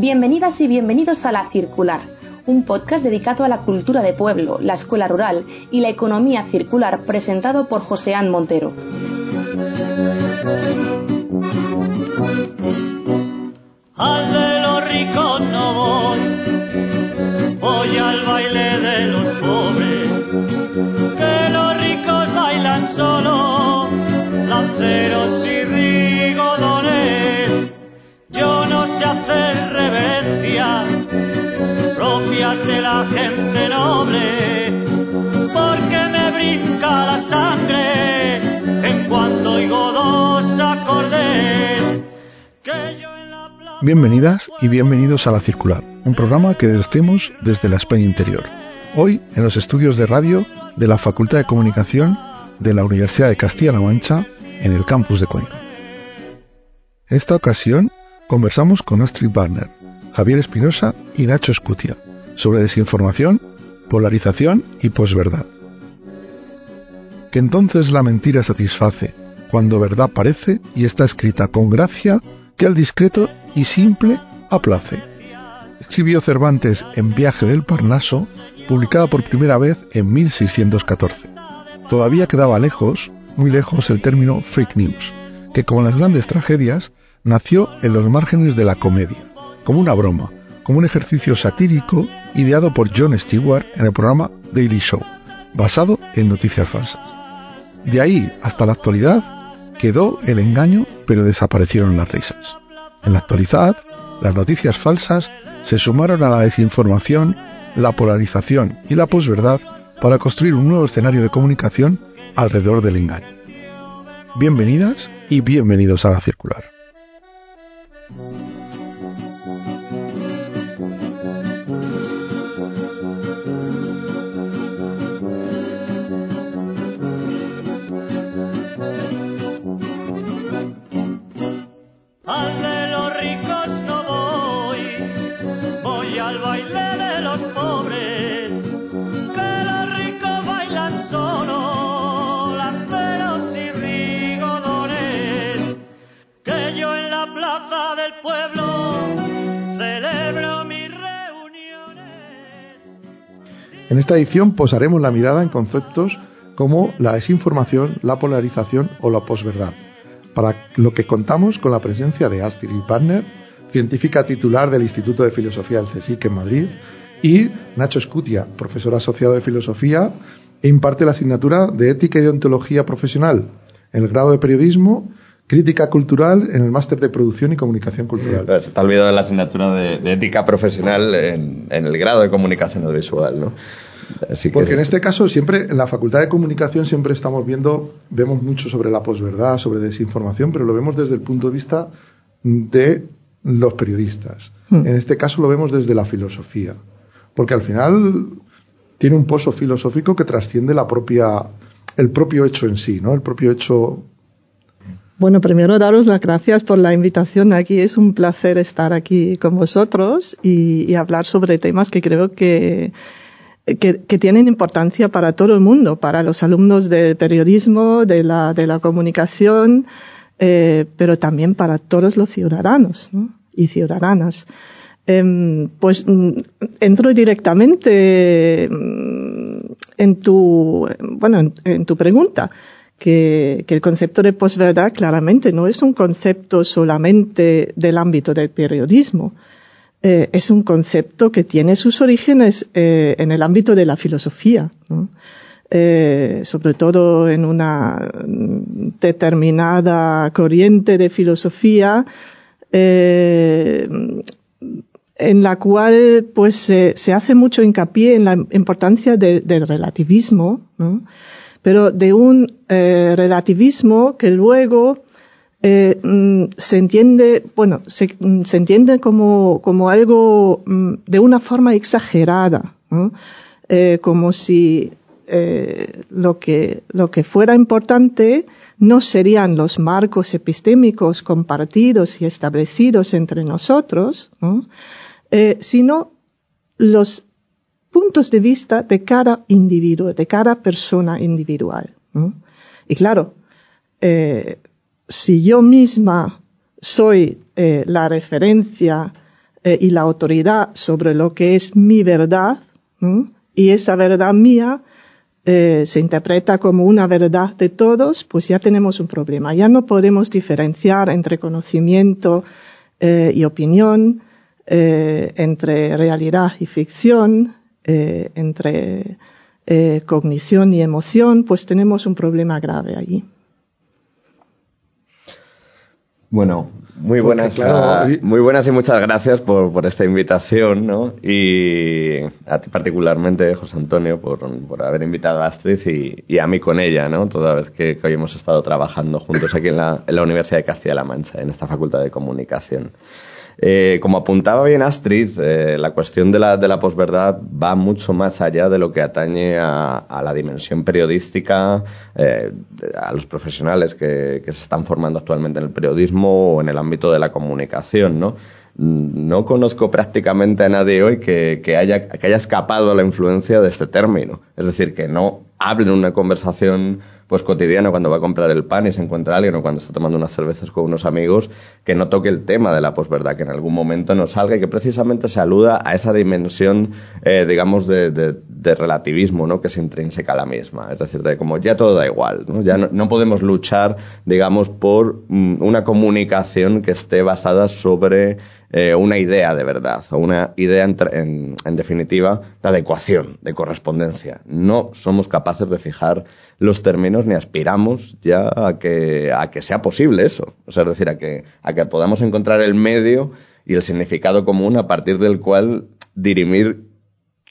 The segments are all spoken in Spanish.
Bienvenidas y bienvenidos a La Circular, un podcast dedicado a la cultura de pueblo, la escuela rural y la economía circular presentado por Joséán Montero. Al de los ricos no voy al baile de los pobres, de la gente noble, porque me brinca la sangre en cuanto oigo dos acordes. Que yo en la plaza Bienvenidas y bienvenidos a La Circular, un programa que descemos desde la España interior. Hoy en los estudios de radio de la Facultad de Comunicación de la Universidad de Castilla-La Mancha en el campus de Cuenca. En esta ocasión conversamos con Astrid Barner, Javier Espinosa y Nacho Escutia sobre desinformación, polarización y posverdad. Que entonces la mentira satisface, cuando verdad parece y está escrita con gracia que al discreto y simple aplace. Escribió Cervantes en Viaje del Parnaso, publicada por primera vez en 1614. Todavía quedaba lejos, muy lejos, el término fake news, que como las grandes tragedias, nació en los márgenes de la comedia, como una broma, como un ejercicio satírico ideado por Jon Stewart en el programa Daily Show, basado en noticias falsas. De ahí hasta la actualidad quedó el engaño, pero desaparecieron las risas. En la actualidad, las noticias falsas se sumaron a la desinformación, la polarización y la posverdad para construir un nuevo escenario de comunicación alrededor del engaño. Bienvenidas y bienvenidos a la circular. En esta edición posaremos la mirada en conceptos como la desinformación, la polarización o la posverdad, para lo que contamos con la presencia de Astrid Partner, científica titular del Instituto de Filosofía del CSIC en Madrid, y Nacho Escutia, profesor asociado de Filosofía e imparte la asignatura de Ética y Deontología Profesional el grado de Periodismo, Crítica Cultural en el máster de Producción y Comunicación Cultural. Se te ha olvidado la asignatura de, de ética profesional en, en el grado de comunicación audiovisual, ¿no? Así que Porque en este caso siempre, en la Facultad de Comunicación siempre estamos viendo, vemos mucho sobre la posverdad, sobre desinformación, pero lo vemos desde el punto de vista de los periodistas. En este caso lo vemos desde la filosofía. Porque al final tiene un pozo filosófico que trasciende la propia, el propio hecho en sí, ¿no? El propio hecho Bueno, primero daros las gracias por la invitación aquí. Es un placer estar aquí con vosotros y, hablar sobre temas que creo que, que, tienen importancia para todo el mundo, para los alumnos de periodismo, de la, de la comunicación, eh, pero también para todos los ciudadanos ¿no? y ciudadanas. Eh, pues entro directamente en tu, bueno, en, en tu pregunta. Que, que, el concepto de posverdad claramente no es un concepto solamente del ámbito del periodismo, eh, es un concepto que tiene sus orígenes eh, en el ámbito de la filosofía, eh, sobre todo en una determinada corriente de filosofía en la cual pues se, hace mucho hincapié en la importancia de, del relativismo. Pero de un eh, relativismo que luego eh, se entiende, bueno, se, se entiende como, como, algo de una forma exagerada, eh, como si lo, que, lo que fuera importante no serían los marcos epistémicos compartidos y establecidos entre nosotros, ¿no? sino los puntos de vista de cada individuo, de cada persona individual. Y claro, eh, si yo misma soy eh, la referencia eh, y la autoridad sobre lo que es mi verdad, y esa verdad mía se interpreta como una verdad de todos, pues ya tenemos un problema. Ya no podemos diferenciar entre conocimiento y opinión, entre realidad y ficción, entre cognición y emoción, pues tenemos un problema grave allí. Bueno, muy buenas, muy buenas y muchas gracias por, por, esta invitación, ¿no? Y a ti particularmente, José Antonio, por, por haber invitado a Astrid y, y, a mí con ella, ¿no? Toda vez que, hoy hemos estado trabajando juntos aquí en la, en la Universidad de Castilla-La Mancha, en esta Facultad de Comunicación. Eh, como apuntaba bien Astrid, eh, la cuestión de la, de la posverdad va mucho más allá de lo que atañe a, la dimensión periodística, eh, a los profesionales que, que, se están formando actualmente en el periodismo o en el ámbito de la comunicación, ¿no? No conozco prácticamente a nadie hoy que, que, haya, que haya escapado a la influencia de este término. Es decir, que no hable en una conversación pues cotidiano cuando va a comprar el pan y se encuentra alguien o cuando está tomando unas cervezas con unos amigos que no toque el tema de la posverdad, que en algún momento nos salga y que precisamente se aluda a esa dimensión, eh, digamos, de, de, relativismo, ¿no? Que es intrínseca a la misma. Es decir, de como ya todo da igual, ¿no? Ya no, podemos luchar, digamos, por mm, una comunicación que esté basada sobre eh, una idea de verdad o una idea en, en, definitiva de adecuación, de correspondencia. No somos capaces de fijar los términos ni aspiramos ya a que, a que sea posible eso. O sea, es decir, a que, a que podamos encontrar el medio y el significado común a partir del cual dirimir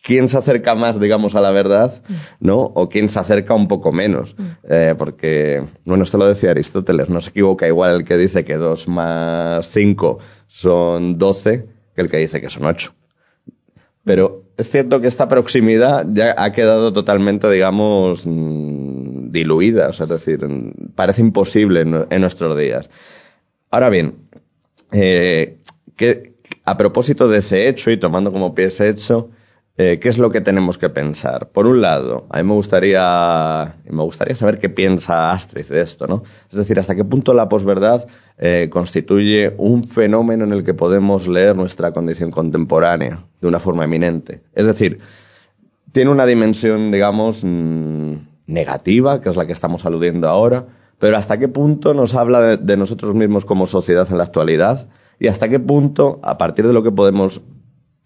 quién se acerca más, digamos, a la verdad, ¿no? O quién se acerca un poco menos. Eh, porque, bueno, esto lo decía Aristóteles, no se equivoca igual el que dice que dos más cinco son 12 que el que dice que son 8. Pero es cierto que esta proximidad ya ha quedado totalmente, digamos, mm, diluida, o sea, es decir, parece imposible en, nuestros días. Ahora bien, eh, a propósito de ese hecho y tomando como pie ese hecho, eh, ¿qué es lo que tenemos que pensar? Por un lado, a mí me gustaría, me gustaría saber qué piensa Astrid de esto, ¿no? Es decir, hasta qué punto la posverdad eh, constituye un fenómeno en el que podemos leer nuestra condición contemporánea de una forma eminente. Es decir, tiene una dimensión, digamos, mm, negativa, que es la que estamos aludiendo ahora, pero hasta qué punto nos habla de nosotros mismos como sociedad en la actualidad y hasta qué punto, a partir de lo que podemos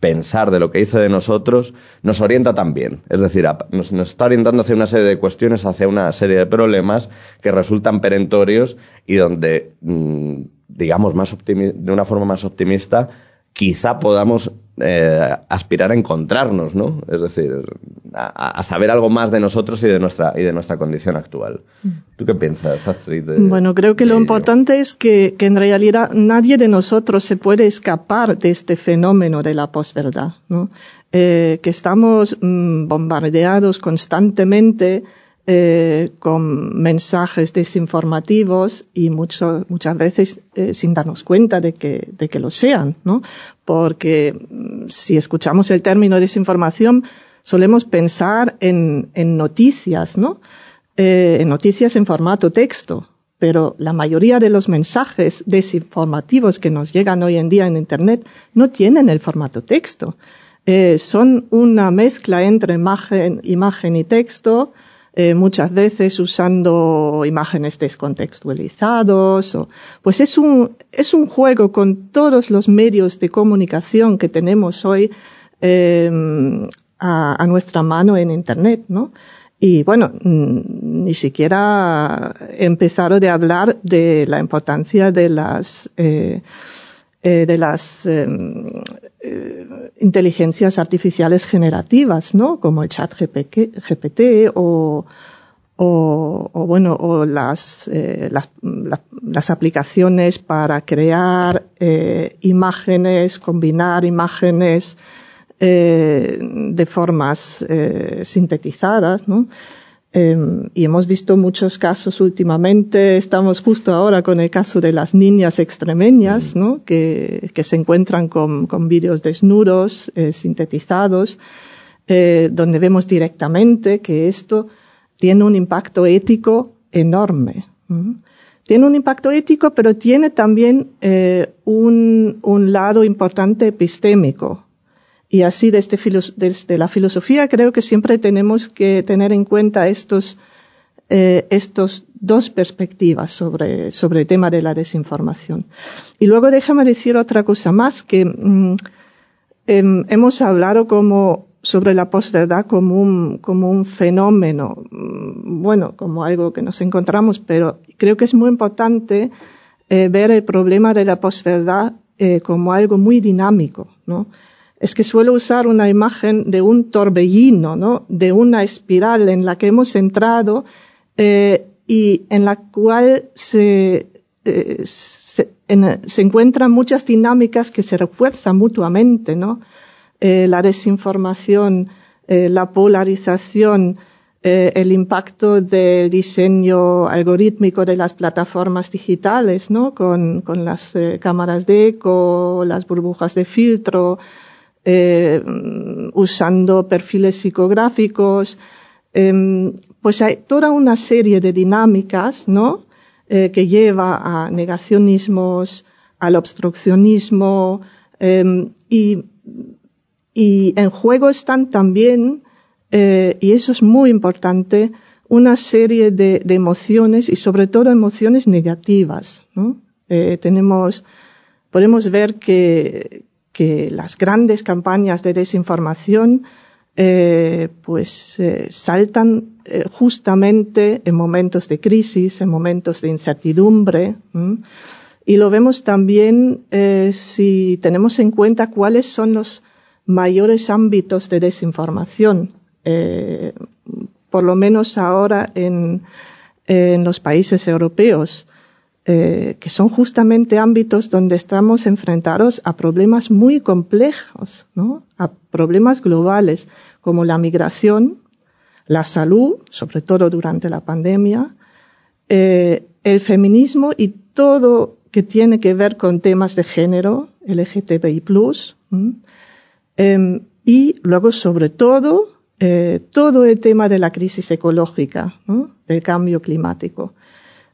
pensar de lo que dice de nosotros nos orienta también. Es decir, nos, está orientando hacia una serie de cuestiones, hacia una serie de problemas que resultan perentorios y donde, mm, digamos, más de una forma más optimista, quizá podamos eh, aspirar a encontrarnos, ¿no? Es decir, a, saber algo más de nosotros y de nuestra y de nuestra condición actual. ¿Tú qué piensas, Astrid? bueno, creo que lo importante es que, que, en realidad nadie de nosotros se puede escapar de este fenómeno de la posverdad, ¿no? Eh, que estamos mm, bombardeados constantemente eh, con mensajes desinformativos y mucho, muchas veces eh, sin darnos cuenta de que, de que lo sean, ¿no? Porque mm, si escuchamos el término desinformación, solemos pensar en, en noticias, ¿no? Eh, en noticias en formato texto, pero la mayoría de los mensajes desinformativos que nos llegan hoy en día en Internet no tienen el formato texto. Son una mezcla entre imagen, imagen y texto, eh, muchas veces usando imágenes descontextualizados. O, pues es un, es un juego con todos los medios de comunicación que tenemos hoy eh, a, nuestra mano en Internet, ¿no? Y bueno, ni siquiera he empezado de hablar de la importancia de las eh, eh, de las em, eh, inteligencias artificiales generativas, ¿no? Como el chat GPT o, o, o bueno, o las, eh, las, las, aplicaciones para crear imágenes, combinar imágenes de formas sintetizadas, ¿no? Eh, y hemos visto muchos casos últimamente. Estamos justo ahora con el caso de las niñas extremeñas, ¿no? Que, que se encuentran con, con vídeos desnudos, eh, sintetizados, eh, donde vemos directamente que esto tiene un impacto ético enorme. tiene un impacto ético, pero tiene también eh, un, un, lado importante epistémico. Y así desde, desde, la filosofía creo que siempre tenemos que tener en cuenta estos, eh, estos dos perspectivas sobre, sobre el tema de la desinformación. Y luego déjame decir otra cosa más, que mm, eh, hemos hablado como sobre la posverdad como un, como un fenómeno, mm, bueno, como algo que nos encontramos, pero creo que es muy importante eh, ver el problema de la posverdad eh, como algo muy dinámico, ¿no? Es que suelo usar una imagen de un torbellino, ¿no? De una espiral en la que hemos entrado eh, y en la cual se, eh, se, en, se encuentran muchas dinámicas que se refuerzan mutuamente, ¿no? eh, la desinformación, la polarización, el impacto del diseño algorítmico de las plataformas digitales, ¿no? Con, con las cámaras de eco, las burbujas de filtro, eh, usando perfiles psicográficos, em, pues hay toda una serie de dinámicas, ¿no? Eh, que lleva a negacionismos, al obstruccionismo, em, y en juego están también, eh, y eso es muy importante, una serie de, de emociones y sobre todo emociones negativas. ¿no? Tenemos, podemos ver que, que las grandes campañas de desinformación eh, pues eh, saltan eh, justamente en momentos de crisis, en momentos de incertidumbre. Y lo vemos también si tenemos en cuenta cuáles son los mayores ámbitos de desinformación, por lo menos ahora en los países europeos, eh, que son justamente ámbitos donde estamos enfrentados a problemas muy complejos, ¿no? a problemas globales como la migración, la salud, sobre todo durante la pandemia, eh, el feminismo y todo que tiene que ver con temas de género, LGTBI+. Eh, y luego, sobre todo, eh, todo el tema de la crisis ecológica, del cambio climático.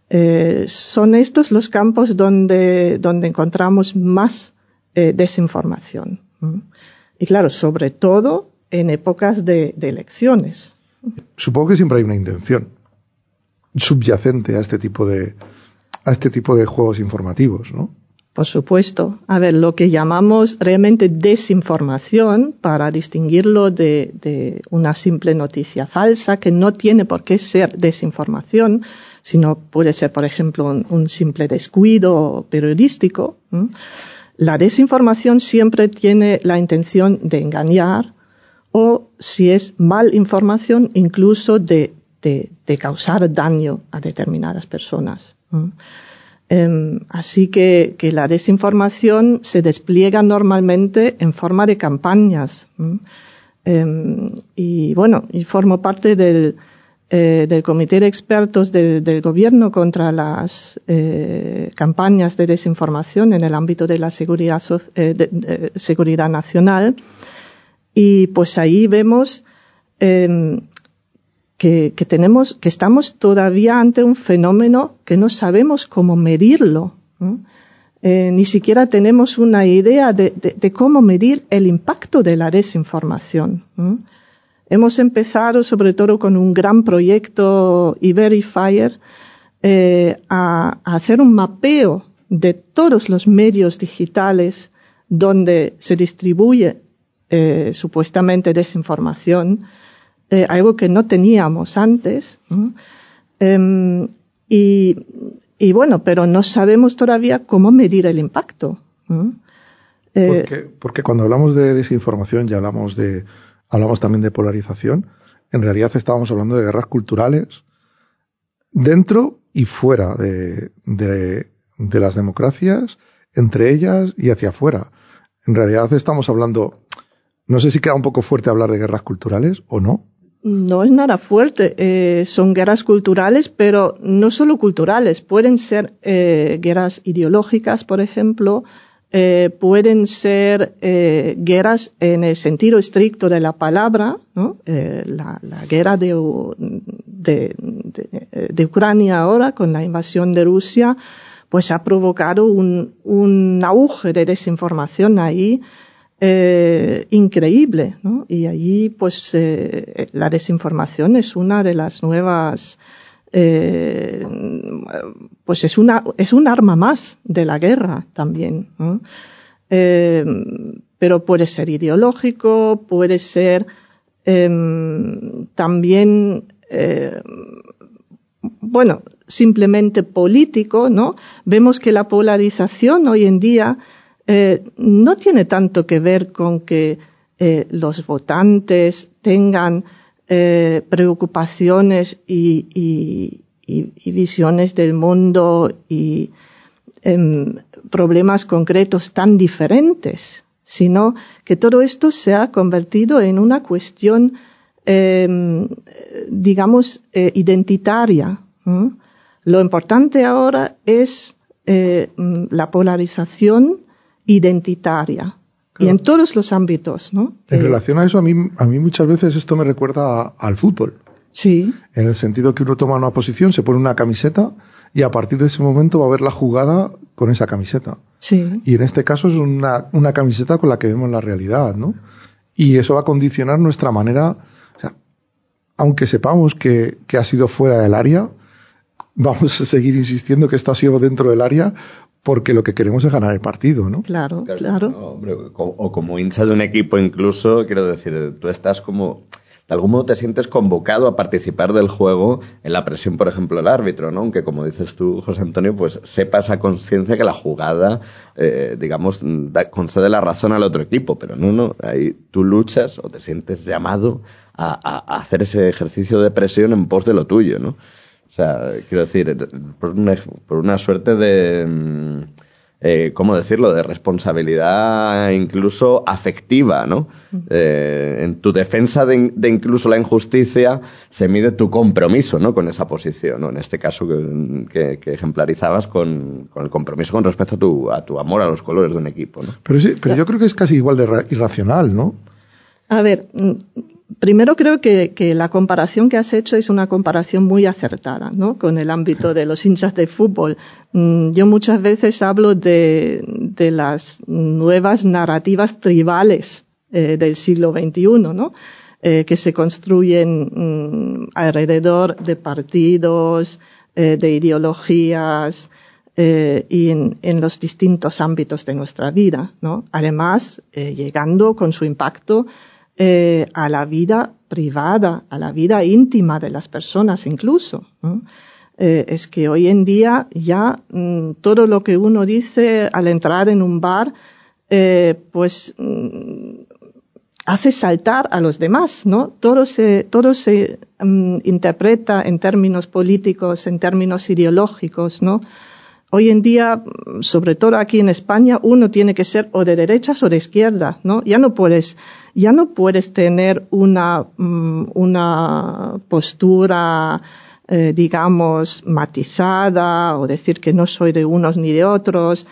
Eh, son estos los campos donde, donde encontramos más eh, desinformación. Y claro, sobre todo en épocas de, de elecciones. Supongo que siempre hay una intención subyacente a este tipo de, a este tipo de juegos informativos, ¿no? Por supuesto. A ver, lo que llamamos realmente desinformación, para distinguirlo de, de, una simple noticia falsa, que no tiene por qué ser desinformación, sino puede ser, por ejemplo, un, simple descuido periodístico. La desinformación siempre tiene la intención de engañar o, si es mal información, incluso de, de, causar daño a determinadas personas. Eh, así que, que, la desinformación se despliega normalmente en forma de campañas. Eh, y bueno, y formo parte del, eh, del comité de expertos de, del gobierno contra las eh, campañas de desinformación en el ámbito de la seguridad, eh, nacional. Y pues ahí vemos em, que, tenemos, que estamos todavía ante un fenómeno que no sabemos cómo medirlo. ni siquiera tenemos una idea de, cómo medir el impacto de la desinformación. Hemos empezado, sobre todo con un gran proyecto E-Verifier, eh, a, hacer un mapeo de todos los medios digitales donde se distribuye eh, supuestamente desinformación eh, algo que no teníamos antes. Eh, y, bueno, pero no sabemos todavía cómo medir el impacto. Eh, porque, cuando hablamos de desinformación y hablamos de hablamos también de polarización, en realidad estábamos hablando de guerras culturales dentro y fuera de, de, las democracias, entre ellas y hacia afuera. En realidad estamos hablando, no sé si queda un poco fuerte hablar de guerras culturales o no. No es nada fuerte. Eh, son guerras culturales, pero no solo culturales. Pueden ser eh, guerras ideológicas, por ejemplo, eh, pueden ser eh, guerras en el sentido estricto de la palabra, ¿no? Eh, la, guerra de, Ucrania ahora con la invasión de Rusia, pues ha provocado un, un auge de desinformación ahí eh, increíble, ¿no? Y allí, pues, la desinformación es una de las nuevas eh, pues es una es un arma más de la guerra también eh, pero puede ser ideológico puede ser eh, también eh, bueno simplemente político no vemos que la polarización hoy en día no tiene tanto que ver con que los votantes tengan eh, preocupaciones y, visiones del mundo y eh, problemas concretos tan diferentes, sino que todo esto se ha convertido en una cuestión, eh, digamos, eh, identitaria. Lo importante ahora es eh, la polarización identitaria y en todos los ámbitos, ¿no? En relación a eso, a mí, a mí muchas veces esto me recuerda a, al fútbol. Sí. En el sentido que uno toma una posición, se pone una camiseta y a partir de ese momento va a ver la jugada con esa camiseta. Sí. Y en este caso es una, una camiseta con la que vemos la realidad, ¿no? Y eso va a condicionar nuestra manera, o sea, aunque sepamos que, que ha sido fuera del área, vamos a seguir insistiendo que esto ha sido dentro del área porque lo que queremos es ganar el partido, ¿no? Claro, claro. claro. No, hombre, o como hincha de un equipo incluso, quiero decir, tú estás como de algún modo te sientes convocado a participar del juego en la presión, por ejemplo, del árbitro, ¿no? Aunque como dices tú, José Antonio, pues sepa esa conciencia que la jugada, eh, digamos, da, concede la razón al otro equipo, pero no, no, ahí tú luchas o te sientes llamado a, a, a hacer ese ejercicio de presión en pos de lo tuyo, ¿no? O sea, quiero decir, por una, por una suerte de, eh, ¿cómo decirlo?, de responsabilidad incluso afectiva, ¿no? Eh, en tu defensa de, de, incluso la injusticia se mide tu compromiso, ¿no?, con esa posición, ¿no? En este caso que, que, que ejemplarizabas con, con, el compromiso con respecto a tu, a tu amor a los colores de un equipo, ¿no? Pero sí, pero yo creo que es casi igual de irracional, ¿no? A ver, primero creo que, la comparación que has hecho es una comparación muy acertada, ¿no? Con el ámbito de los hinchas de fútbol. Yo muchas veces hablo de, las nuevas narrativas tribales eh, del siglo XXI, ¿no? Eh, que se construyen mmm, alrededor de partidos, eh, de ideologías, y en, los distintos ámbitos de nuestra vida, ¿no? Además, llegando con su impacto eh, a la vida privada, a la vida íntima de las personas incluso. Eh, es que hoy en día ya mmm, todo lo que uno dice al entrar en un bar, eh, pues mmm, hace saltar a los demás, ¿no? Todo se, todo se mmm, interpreta en términos políticos, en términos ideológicos, ¿no? Hoy en día, sobre todo aquí en España, uno tiene que ser o de derechas o de izquierda, ¿no? Ya no puedes, ya no puedes tener una, una postura, eh, digamos, matizada o decir que no soy de unos ni de otros.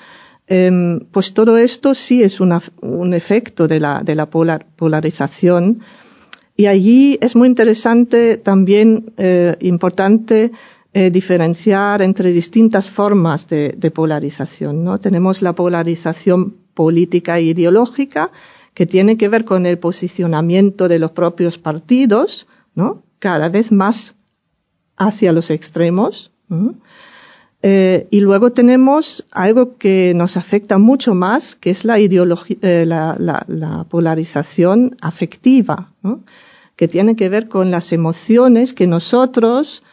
Eh, pues todo esto sí es un efecto de la, de la polar, polarización. Y allí es muy interesante, también eh, importante, eh, diferenciar entre distintas formas de, polarización. ¿no? Tenemos la polarización política e ideológica, que tiene que ver con el posicionamiento de los propios partidos, ¿no? cada vez más hacia los extremos. ¿no? Eh, y luego tenemos algo que nos afecta mucho más, que es la, eh, la, la polarización afectiva, ¿no? que tiene que ver con las emociones que nosotros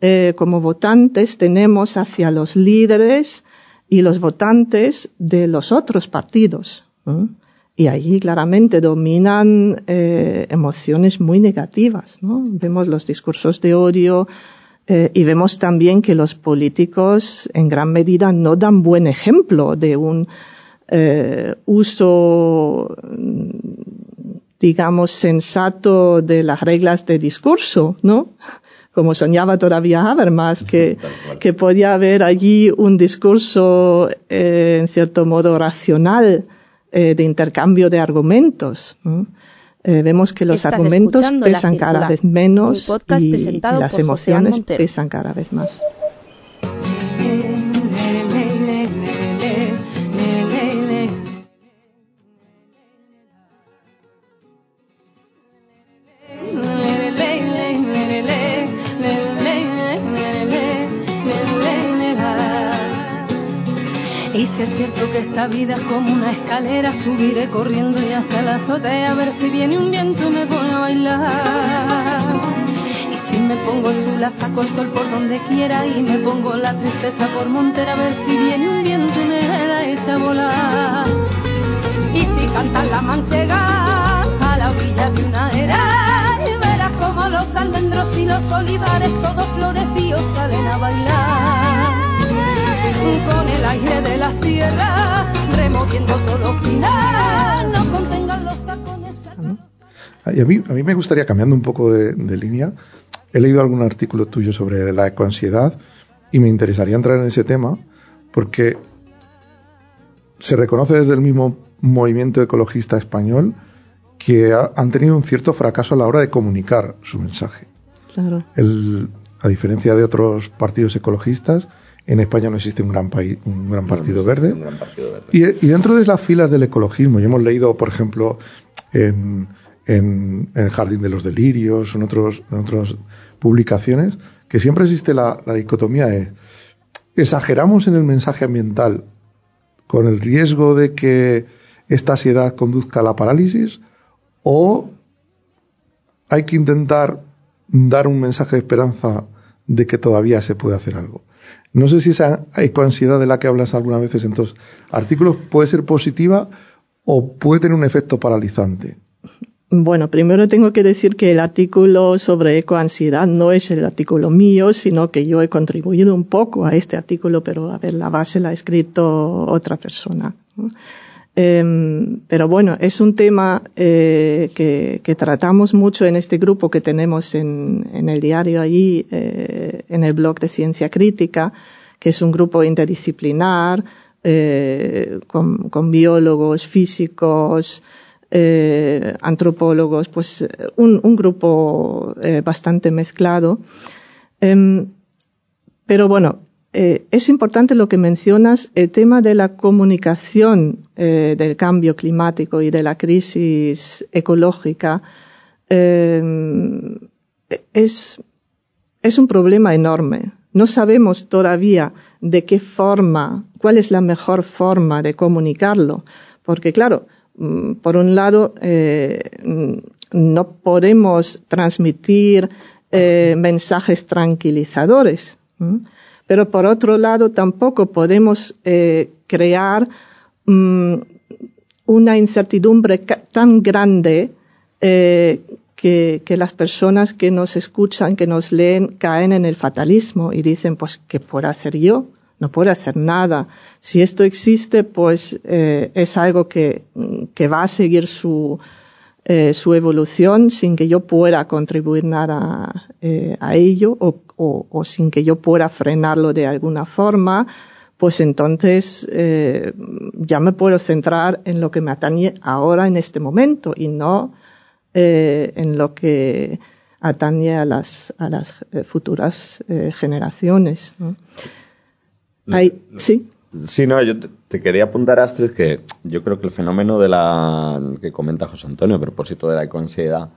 eh, como votantes tenemos hacia los líderes y los votantes de los otros partidos. Y allí claramente dominan eh, emociones muy negativas. Vemos los discursos de odio eh, y vemos también que los políticos en gran medida no dan buen ejemplo de un uso digamos sensato de las reglas de discurso, ¿no? Como soñaba todavía Habermas, que, que podía haber allí un discurso, eh, en cierto modo, racional eh, de intercambio de argumentos. Eh, vemos que los argumentos pesan cada vez menos y, y las emociones pesan cada vez más. Es cierto que esta vida es como una escalera, subiré corriendo y hasta la azotea a ver si viene un viento y me pone a bailar. Y si me pongo chula, saco el sol por donde quiera y me pongo la tristeza por montera a ver si viene un viento y me da echa a volar. Y si cantan la manchega a la orilla de una era, y verás como los almendros y los olivares todos florecidos salen a bailar con el aire de la sierra, removiendo todo no contengan los tacones. a mí, a mí me gustaría, cambiando un poco de, línea, he leído algún artículo tuyo sobre la ecoansiedad y me interesaría entrar en ese tema porque se reconoce desde el mismo movimiento ecologista español que han tenido un cierto fracaso a la hora de comunicar su mensaje. Claro. a diferencia de otros partidos ecologistas, en España no existe un gran, país, un gran, partido, verde. Y, dentro de las filas del ecologismo, y hemos leído, por ejemplo, en, El Jardín de los Delirios, en, otros, en otras publicaciones, que siempre existe la, dicotomía de exageramos en el mensaje ambiental con el riesgo de que esta ansiedad conduzca a la parálisis o hay que intentar dar un mensaje de esperanza de que todavía se puede hacer algo. No sé si esa ecoansiedad de la que hablas algunas veces en tus artículos puede ser positiva o puede tener un efecto paralizante. Bueno, primero tengo que decir que el artículo sobre ecoansiedad no es el artículo mío, sino que yo he contribuido un poco a este artículo, pero a ver, la base la ha escrito otra persona. Em, pero bueno, es un tema eh, que, tratamos mucho en este grupo que tenemos en, el diario allí, eh, en el blog de Ciencia Crítica, que es un grupo interdisciplinar eh, con, biólogos, físicos, antropólogos, pues un, grupo bastante mezclado. Em, pero bueno, eh, es importante lo que mencionas, el tema de la comunicación eh, del cambio climático y de la crisis ecológica eh, es, un problema enorme. No sabemos todavía de qué forma, cuál es la mejor forma de comunicarlo, porque claro, mm, por un lado, no podemos transmitir mensajes tranquilizadores. Pero por otro lado, tampoco podemos eh, crear mm, una incertidumbre tan grande eh, que, las personas que nos escuchan, que nos leen, caen en el fatalismo y dicen, pues, ¿qué puedo hacer yo? No puedo hacer nada. Si esto existe, pues eh, es algo que, que, va a seguir su, eh, su evolución sin que yo pueda contribuir nada eh, a ello o, o, sin que yo pueda frenarlo de alguna forma, pues entonces eh, ya me puedo centrar en lo que me atañe ahora en este momento y no en lo que atañe a las, a las futuras generaciones. ¿no? Hay, sí. Sí, no, yo te, quería apuntar, Astrid, que yo creo que el fenómeno de la que comenta José Antonio a propósito de la ecoansiedad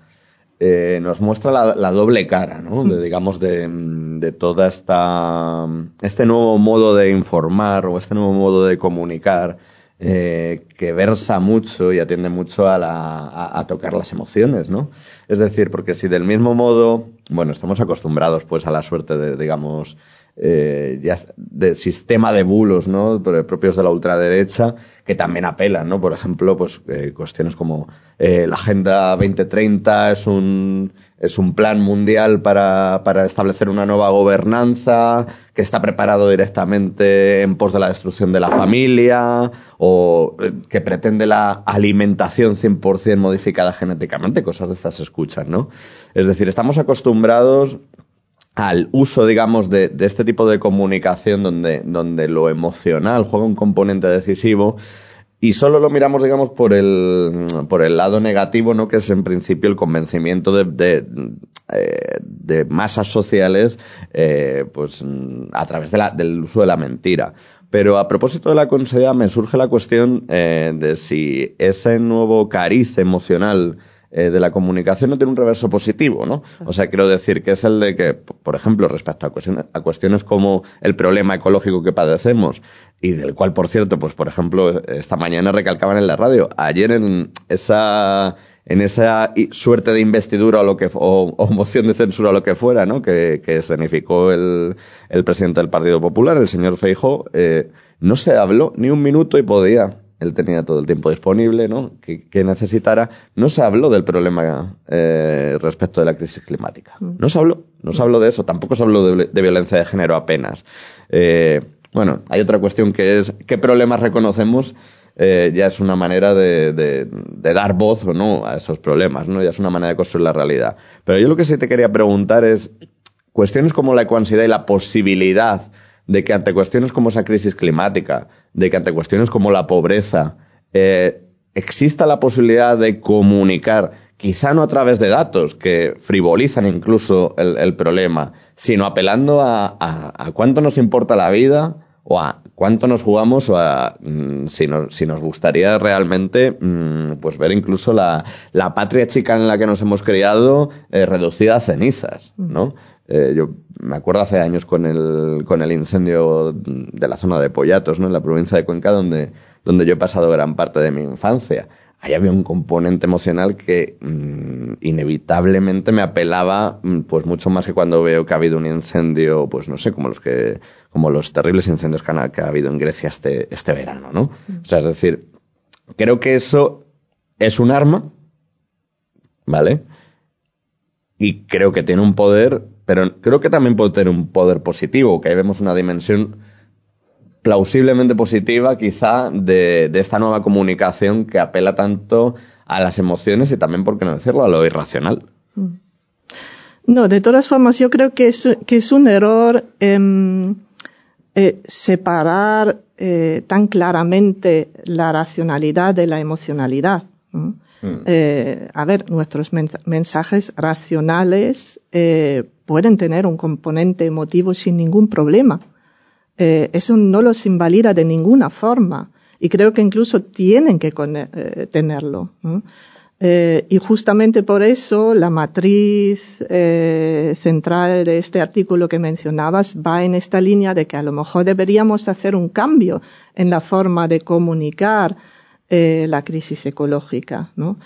eh, nos muestra la, doble cara, ¿no? De, digamos, de, de, toda esta este nuevo modo de informar o este nuevo modo de comunicar eh, que versa mucho y atiende mucho a, la, a, tocar las emociones, ¿no? Es decir, porque si del mismo modo, bueno, estamos acostumbrados pues a la suerte de, digamos, eh, ya de sistema de bulos, ¿no? propios de la ultraderecha, que también apelan, ¿no? Por ejemplo, pues eh, cuestiones como eh, la Agenda 2030 es un, es un plan mundial para, para establecer una nueva gobernanza que está preparado directamente en pos de la destrucción de la familia o eh, que pretende la alimentación 100% modificada genéticamente, cosas de estas se escuchan, ¿no? Es decir, estamos acostumbrados al uso, digamos, de, de, este tipo de comunicación donde, donde lo emocional juega un componente decisivo y solo lo miramos, digamos, por el, por el lado negativo, ¿no? Que es en principio el convencimiento de, de, eh, masas sociales, eh, pues a través del uso de la mentira. Pero a propósito de la consejería me surge la cuestión eh, de si ese nuevo cariz emocional eh, de la comunicación no tiene un reverso positivo, ¿no? O sea, quiero decir que es el de que, por ejemplo, respecto a cuestiones, a cuestiones como el problema ecológico que padecemos, y del cual, por cierto, pues por ejemplo, esta mañana recalcaban en la radio, ayer en esa en esa suerte de investidura o lo que o, moción de censura o lo que fuera, ¿no? Que, que escenificó el, el presidente del Partido Popular, el señor Feijóo, eh, no se habló ni un minuto y podía él tenía todo el tiempo disponible, ¿no? Que, que necesitara. No se habló del problema eh, respecto de la crisis climática. Mm. No se habló, no se habló de eso. Tampoco se habló de, de violencia de género apenas. Eh, bueno, hay otra cuestión que es qué problemas reconocemos. Eh, ya es una manera de, de, de, dar voz o no a esos problemas, ¿no? Ya es una manera de construir la realidad. Pero yo lo que sí te quería preguntar es cuestiones como la ecuansidad y la posibilidad de que ante cuestiones como esa crisis climática, de que ante cuestiones como la pobreza, eh, exista la posibilidad de comunicar, quizá no a través de datos que frivolizan incluso el, problema, sino apelando a, cuánto nos importa la vida o a cuánto nos jugamos o a mm, si, nos, gustaría realmente mm, pues ver incluso la, patria chica en la que nos hemos criado eh, reducida a cenizas, ¿no? Eh, yo me acuerdo hace años con el, con el incendio de la zona de Pollatos, ¿no? En la provincia de Cuenca, donde, donde yo he pasado gran parte de mi infancia. Ahí había un componente emocional que mmm, inevitablemente me apelaba, mm, pues mucho más que cuando veo que ha habido un incendio, pues no sé, como los que, como los terribles incendios que que ha habido en Grecia este, este verano, ¿no? O sea, es decir, creo que eso es un arma, ¿vale? Y creo que tiene un poder pero creo que también puede tener un poder positivo, que ahí vemos una dimensión plausiblemente positiva quizá de, esta nueva comunicación que apela tanto a las emociones y también, por qué no decirlo, a lo irracional. Mm. No, de todas formas, yo creo que es, un error eh, eh, separar eh, tan claramente la racionalidad de la emocionalidad. Mm. Eh, a ver, nuestros mensajes racionales eh, pueden tener un componente emotivo sin ningún problema. Eh, eso no los invalida de ninguna forma y creo que incluso tienen que tenerlo. Y justamente por eso la matriz central de este artículo que mencionabas va en esta línea de que a lo mejor deberíamos hacer un cambio en la forma de comunicar eh, la crisis ecológica, ¿no?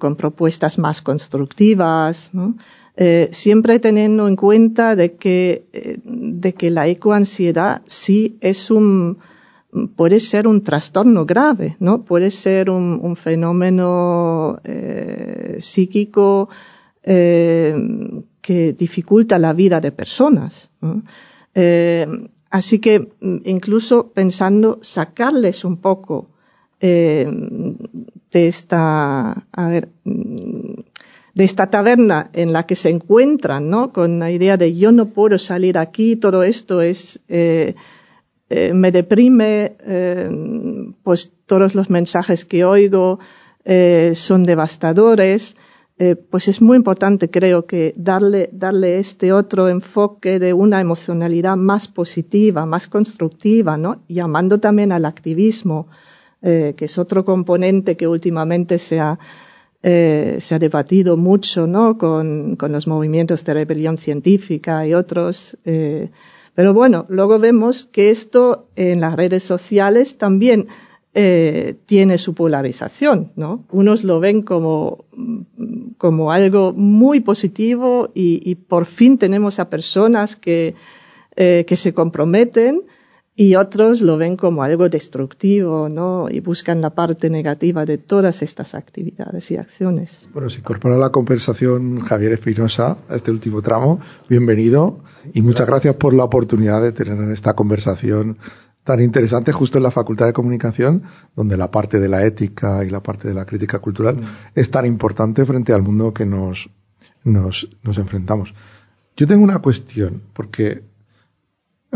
con propuestas más constructivas, ¿no? eh, siempre teniendo en cuenta de que, eh, de que la ecoansiedad sí es un, puede ser un trastorno grave, ¿no? Puede ser un, fenómeno eh, psíquico eh, que dificulta la vida de personas. ¿no? Eh, así que incluso pensando sacarles un poco eh, de esta, de esta taberna en la que se encuentran, ¿no? Con la idea de yo no puedo salir aquí, todo esto es, eh, eh, me deprime, pues todos los mensajes que oigo son devastadores. Pues es muy importante, creo que darle, darle este otro enfoque de una emocionalidad más positiva, más constructiva, ¿no? Llamando también al activismo, eh, que es otro componente que últimamente se ha, eh, se ha debatido mucho ¿no? con, con, los movimientos de rebelión científica y otros. Eh, pero bueno, luego vemos que esto en las redes sociales también tiene su polarización, ¿no? Unos lo ven como, como algo muy positivo y, por fin tenemos a personas que, que se comprometen y otros lo ven como algo destructivo, ¿no? Y buscan la parte negativa de todas estas actividades y acciones. Bueno, se incorpora a la conversación Javier Espinosa a este último tramo. Bienvenido y muchas gracias por la oportunidad de tener esta conversación tan interesante justo en la Facultad de Comunicación, donde la parte de la ética y la parte de la crítica cultural mm. es tan importante frente al mundo que nos, nos, nos enfrentamos. Yo tengo una cuestión, porque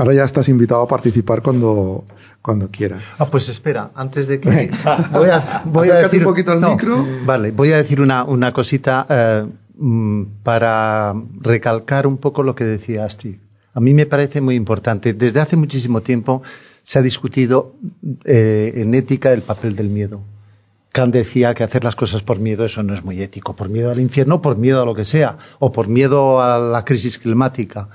ahora ya estás invitado a participar cuando, cuando quieras. Ah, pues espera, antes de que voy a, voy a decir un poquito el micro. Vale, voy a decir una, una cosita eh, mm, para recalcar un poco lo que decía Astrid. A mí me parece muy importante. Desde hace muchísimo tiempo se ha discutido eh, en ética el papel del miedo. Kant decía que hacer las cosas por miedo eso no es muy ético, por miedo al infierno, por miedo a lo que sea, o por miedo a la crisis climática.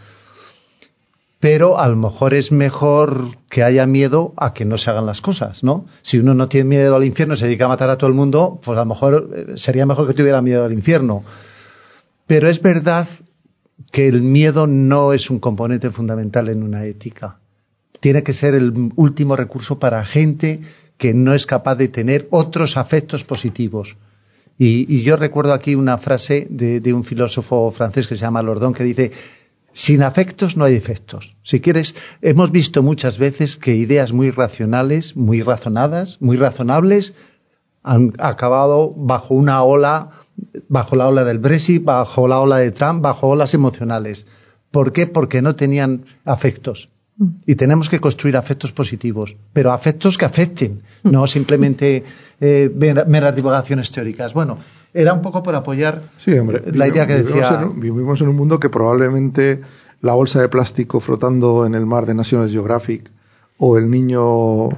Pero a lo mejor es mejor que haya miedo a que no se hagan las cosas, ¿no? Si uno no tiene miedo al infierno y se dedica a matar a todo el mundo, pues a lo mejor eh, sería mejor que tuviera miedo al infierno. Pero es verdad que el miedo no es un componente fundamental en una ética. Tiene que ser el último recurso para gente que no es capaz de tener otros afectos positivos. Y, yo recuerdo aquí una frase de, un filósofo francés que se llama Lordon que dice, sin afectos no hay efectos. Si quieres, hemos visto muchas veces que ideas muy racionales, muy razonadas, muy razonables, han acabado bajo una ola, bajo la ola del Brexit, bajo la ola de Trump, bajo olas emocionales. ¿Por qué? Porque no tenían afectos. Y tenemos que construir afectos positivos, pero afectos que afecten, no simplemente eh, meras divagaciones teóricas. Bueno, era un poco por apoyar la idea que decía. vivimos en un mundo que probablemente la bolsa de plástico flotando en el mar de National Geographic o el niño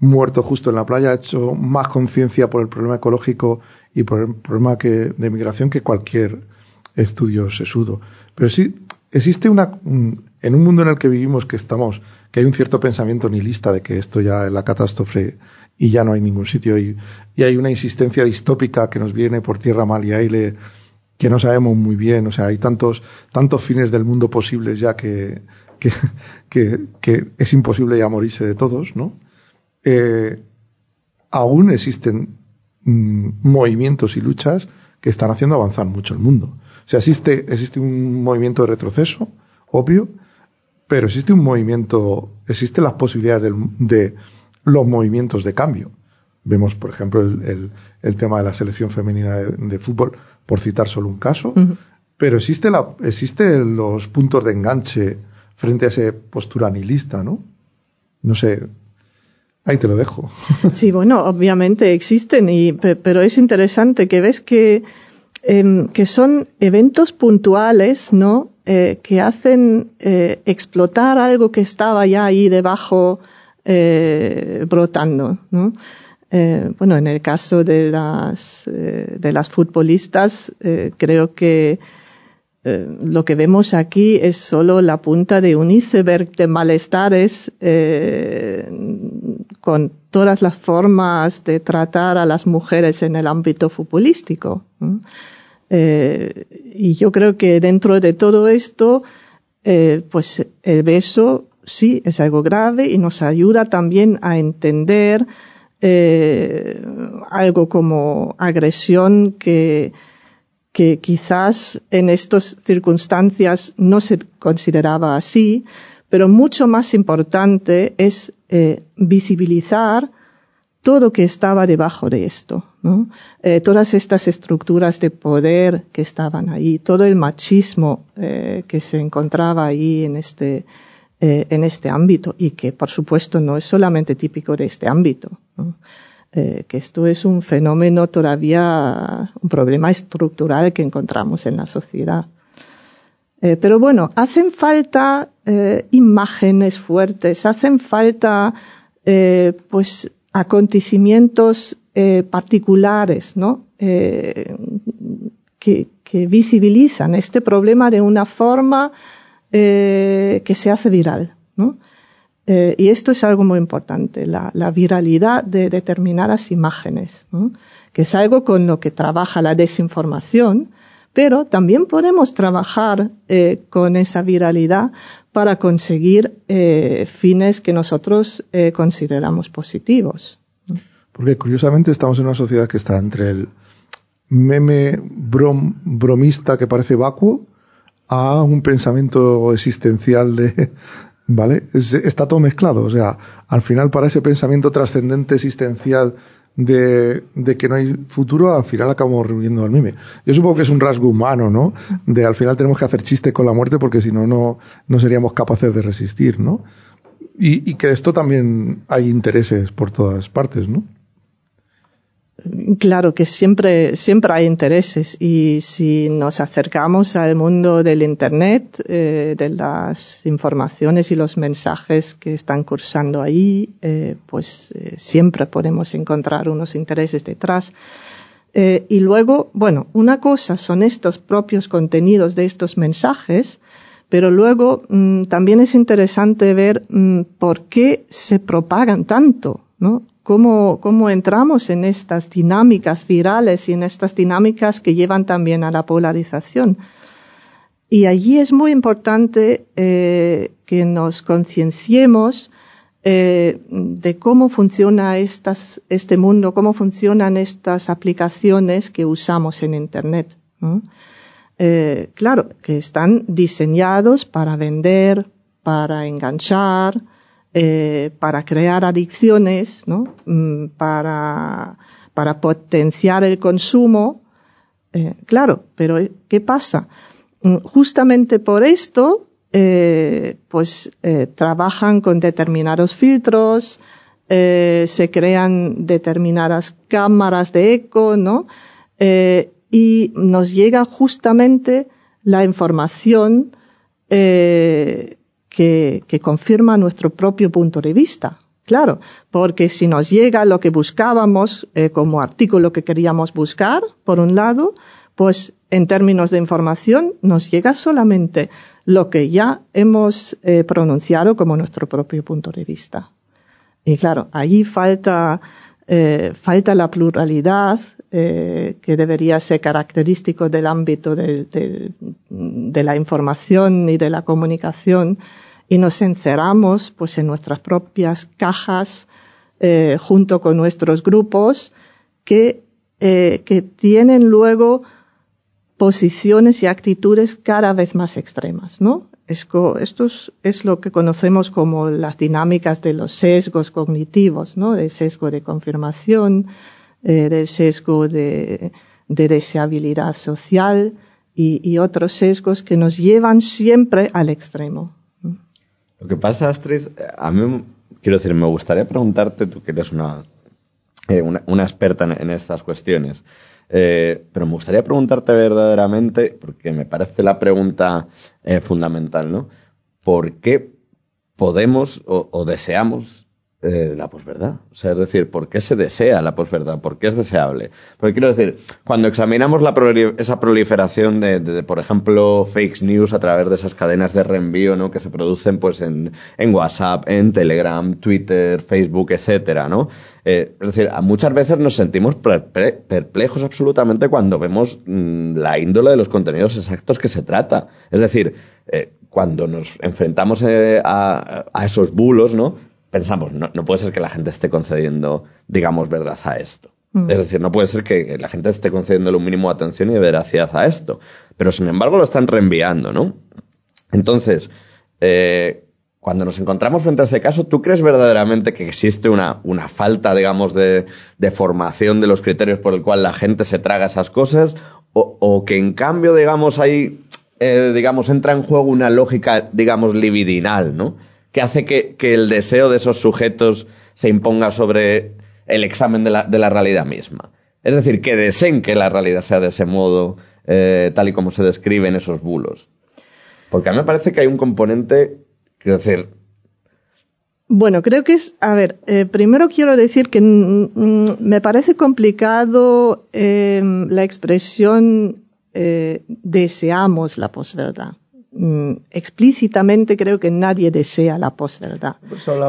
muerto justo en la playa ha hecho más conciencia por el problema ecológico y por el problema que, de migración que cualquier estudio sesudo. Pero sí, existe una, en un mundo en el que vivimos que estamos, que hay un cierto pensamiento nihilista de que esto ya es la catástrofe y ya no hay ningún sitio y, hay una insistencia distópica que nos viene por tierra, mal y aire que no sabemos muy bien, o sea, hay tantos, tantos fines del mundo posibles ya que, es imposible ya morirse de todos, ¿no? Eh, aún existen mm, movimientos y luchas que están haciendo avanzar mucho el mundo. O sea, existe, existe un movimiento de retroceso, obvio, pero existe un movimiento, existen las posibilidades de, los movimientos de cambio. Vemos, por ejemplo, el, el, tema de la selección femenina de, fútbol, por citar solo un caso, pero existe, la, existe los puntos de enganche frente a esa postura nihilista, ¿no? No sé, ahí te lo dejo. Sí, bueno, obviamente existen, y, pero es interesante que ves que, em, que son eventos puntuales, ¿no? Eh, que hacen eh, explotar algo que estaba ya ahí debajo eh, brotando. ¿no? bueno, en el caso de las, de las futbolistas, creo que lo que vemos aquí es solo la punta de un iceberg de malestares con todas las formas de tratar a las mujeres en el ámbito futbolístico. Eh, y yo creo que dentro de todo esto, eh, pues el beso sí es algo grave y nos ayuda también a entender eh, algo como agresión que, quizás en estas circunstancias no se consideraba así, pero mucho más importante es visibilizar todo lo que estaba debajo de esto. Eh, todas estas estructuras de poder que estaban ahí, todo el machismo eh, que se encontraba ahí en este, eh, en este ámbito y que por supuesto no es solamente típico de este ámbito, que esto es un fenómeno todavía, un problema estructural que encontramos en la sociedad. Pero bueno, hacen falta imágenes fuertes, hacen falta pues acontecimientos eh, particulares, ¿no? Eh, que, visibilizan este problema de una forma eh, que se hace viral, ¿no? Y esto es algo muy importante, la, viralidad de determinadas imágenes, que es algo con lo que trabaja la desinformación, pero también podemos trabajar eh, con esa viralidad para conseguir eh, fines que nosotros eh, consideramos positivos. Porque curiosamente estamos en una sociedad que está entre el meme bromista que parece vacuo a un pensamiento existencial de, ¿vale? está todo mezclado. O sea, al final para ese pensamiento trascendente existencial de, que no hay futuro, al final acabamos reuniendo al mime. Yo supongo que es un rasgo humano, ¿no? De al final tenemos que hacer chiste con la muerte porque si no, no seríamos capaces de resistir, ¿no? Y, y que esto también hay intereses por todas partes, ¿no? Claro que siempre, siempre hay intereses y si nos acercamos al mundo del Internet, eh, de las informaciones y los mensajes que están cursando ahí, eh, pues eh, siempre podemos encontrar unos intereses detrás. y luego, bueno, una cosa son estos propios contenidos de estos mensajes, pero luego mm, también es interesante ver mm, por qué se propagan tanto, ¿no? Cómo, entramos en estas dinámicas virales y en estas dinámicas que llevan también a la polarización. Y allí es muy importante eh, que nos concienciemos eh, de cómo funciona este mundo, cómo funcionan estas aplicaciones que usamos en Internet. Eh, claro, que están diseñados para vender, para enganchar, eh, para crear adicciones, ¿no? Mm, para, para potenciar el consumo. Eh, claro, pero eh, ¿qué pasa? Mm, justamente por esto, pues trabajan con determinados filtros, se crean determinadas cámaras de eco, ¿no? y nos llega justamente la información que, confirma nuestro propio punto de vista. Claro, porque si nos llega lo que buscábamos eh, como artículo que queríamos buscar, por un lado, pues en términos de información nos llega solamente lo que ya hemos eh, pronunciado como nuestro propio punto de vista. Y claro, allí falta, eh, falta la pluralidad que debería ser característico del ámbito de, la información y de la comunicación y nos encerramos pues en nuestras propias cajas eh, junto con nuestros grupos que, eh, que tienen luego posiciones y actitudes cada vez más extremas, ¿no? Esto es, lo que conocemos como las dinámicas de los sesgos cognitivos, ¿no? Del sesgo de confirmación, eh, del sesgo de, de deseabilidad social y, y otros sesgos que nos llevan siempre al extremo. Lo que pasa, Astrid, a mí, quiero decir, me gustaría preguntarte, tú que eres una, eh, una, experta en, estas cuestiones, eh, pero me gustaría preguntarte verdaderamente, porque me parece la pregunta eh, fundamental, ¿no? ¿Por qué podemos o deseamos eh, la posverdad. O sea, es decir, ¿por qué se desea la posverdad? ¿Por qué es deseable? Porque quiero decir, cuando examinamos la esa proliferación de, por ejemplo, fake news a través de esas cadenas de reenvío, ¿no? Que se producen, pues, en, en WhatsApp, en Telegram, Twitter, Facebook, etcétera, ¿no? Eh, es decir, muchas veces nos sentimos perplejos absolutamente cuando vemos mm, la índole de los contenidos exactos que se trata. Es decir, eh, cuando nos enfrentamos a, esos bulos, ¿no? Pensamos, no, no, puede ser que la gente esté concediendo, digamos, verdad a esto. Mm. Es decir, no puede ser que la gente esté concediendo un mínimo de atención y de veracidad a esto. Pero sin embargo lo están reenviando, ¿no? Entonces, eh, cuando nos encontramos frente a ese caso, ¿tú crees verdaderamente que existe una, una falta, digamos, de, de, formación de los criterios por el cual la gente se traga esas cosas? ¿O, o que en cambio, digamos, ahí, eh, digamos, entra en juego una lógica, digamos, libidinal, ¿no? Que hace que, el deseo de esos sujetos se imponga sobre el examen de la, de la realidad misma. Es decir, que deseen que la realidad sea de ese modo, eh, tal y como se describe en esos bulos. Porque a mí me parece que hay un componente, quiero decir... Bueno, creo que es, a ver, eh, primero quiero decir que me parece complicado eh, la expresión deseamos la posverdad. Mm, explícitamente creo que nadie desea la posverdad.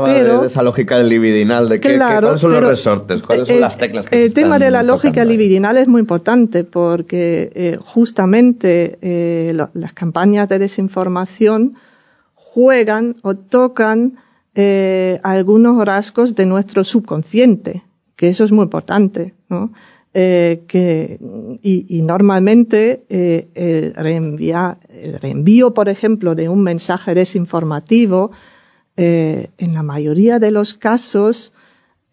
pero, de esa lógica libidinal, de que, cuáles son los resortes, cuáles son las teclas que El tema de la lógica libidinal es muy importante porque eh, justamente eh, las campañas de desinformación juegan o tocan eh, algunos rasgos de nuestro subconsciente, que eso es muy importante, ¿no? Eh, que, y, normalmente eh, el, reenvío, por ejemplo, de un mensaje desinformativo, eh, en la mayoría de los casos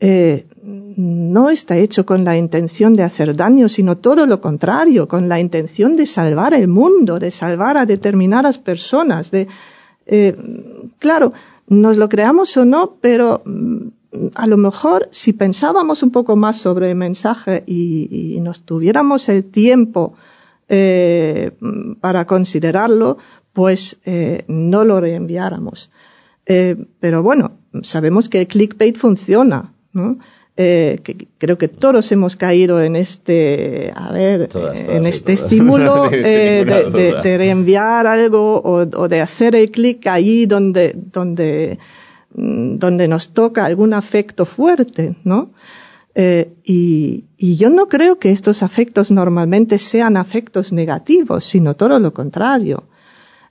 no está hecho con la intención de hacer daño, sino todo lo contrario, con la intención de salvar el mundo, de salvar a determinadas personas, de, claro, nos lo creamos o no, pero mm, a lo mejor si pensábamos un poco más sobre el mensaje y, nos tuviéramos el tiempo eh, para considerarlo, pues eh, no lo reenviáramos. Eh, pero bueno, sabemos que el clickbait funciona, ¿no? Eh, que creo que todos hemos caído en este, a ver, en este estímulo eh, de, de, reenviar algo o, o de hacer el clic ahí donde, donde, donde nos toca algún afecto fuerte, ¿no? Eh, y, y, yo no creo que estos afectos normalmente sean afectos negativos, sino todo lo contrario.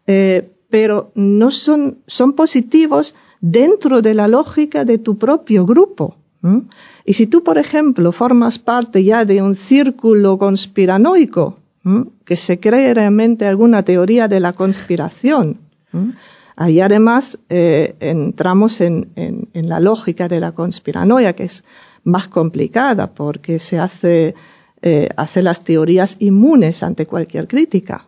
Eh, pero no son, son positivos dentro de la lógica de tu propio grupo. Y si tú, por ejemplo, formas parte ya de un círculo conspiranoico, que se cree realmente alguna teoría de la conspiración, ahí además eh, entramos en, la lógica de la conspiranoia, que es más complicada porque se hace, eh, hace las teorías inmunes ante cualquier crítica.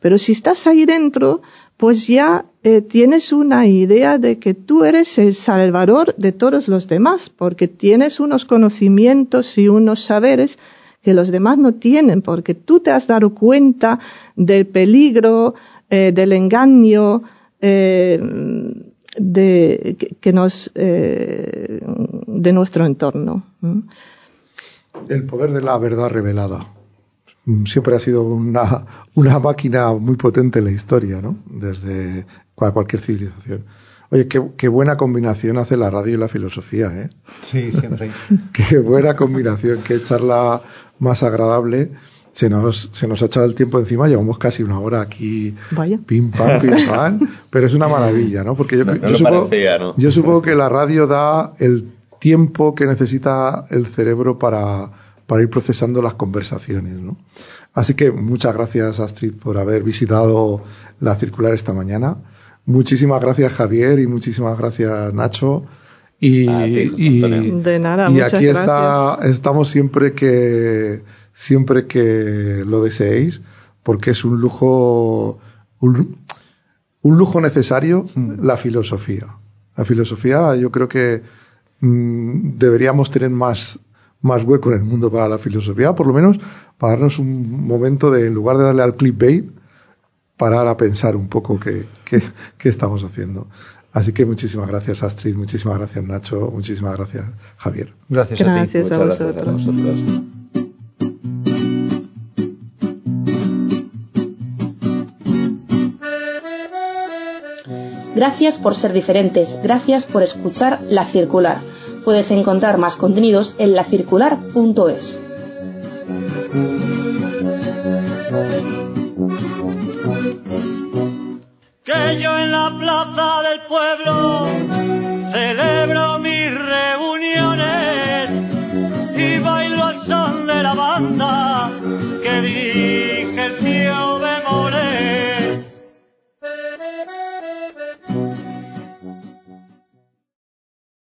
Pero si estás ahí dentro, pues ya eh, tienes una idea de que tú eres el salvador de todos los demás, porque tienes unos conocimientos y unos saberes que los demás no tienen, porque tú te has dado cuenta del peligro, eh, del engaño, eh, de, que, nos, de nuestro entorno. El poder de la verdad revelada. Mm, siempre ha sido una, una máquina muy potente en la historia, ¿no? Desde cualquier civilización. Oye, qué, qué, buena combinación hace la radio y la filosofía, ¿eh? Sí, siempre. qué buena combinación, qué charla más agradable. Se nos, se nos ha echado el tiempo encima, llevamos casi una hora aquí, Vaya. pim pam, pim pam, pero es una maravilla, ¿no? Porque yo, yo, supongo, ¿no? yo supongo que la radio da el tiempo que necesita el cerebro para, para ir procesando las conversaciones. ¿no? Así que muchas gracias Astrid por haber visitado la circular esta mañana. Muchísimas gracias Javier y muchísimas gracias Nacho. Y, de nada, y aquí está, estamos siempre que siempre que lo deseéis, porque es un lujo un, lujo necesario mm. la filosofía. La filosofía, yo creo que mm, deberíamos tener más más hueco en el mundo para la filosofía, por lo menos para darnos un momento de, en lugar de darle al clickbait, parar a pensar un poco qué, qué, estamos haciendo. Así que muchísimas gracias Astrid, muchísimas gracias Nacho, muchísimas gracias Javier. Gracias, a ti. A vosotros. Gracias a vosotros. Gracias por ser diferentes, gracias por escuchar La Circular Puedes encontrar más contenidos en lacircular.es. Que yo en la plaza del pueblo celebro mis reuniones y bailo al son de la banda que dirige el